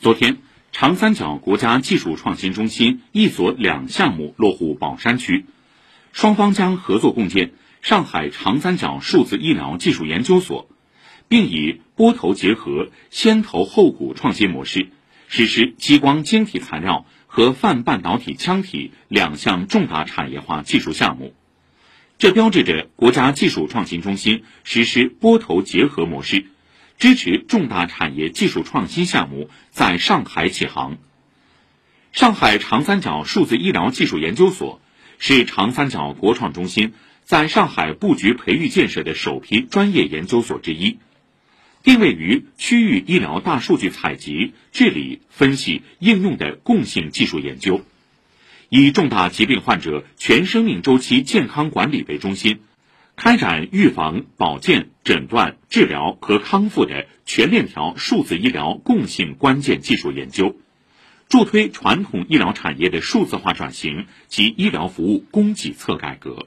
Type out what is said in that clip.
昨天，长三角国家技术创新中心一所两项目落户宝山区，双方将合作共建上海长三角数字医疗技术研究所，并以波头结合、先头后鼓创新模式，实施激光晶体材料和泛半导体腔体两项重大产业化技术项目。这标志着国家技术创新中心实施波头结合模式。支持重大产业技术创新项目在上海起航。上海长三角数字医疗技术研究所是长三角国创中心在上海布局培育建设的首批专业研究所之一，定位于区域医疗大数据采集、治理、分析、应用的共性技术研究，以重大疾病患者全生命周期健康管理为中心。开展预防、保健、诊断、治疗和康复的全链条数字医疗共性关键技术研究，助推传统医疗产业的数字化转型及医疗服务供给侧改革。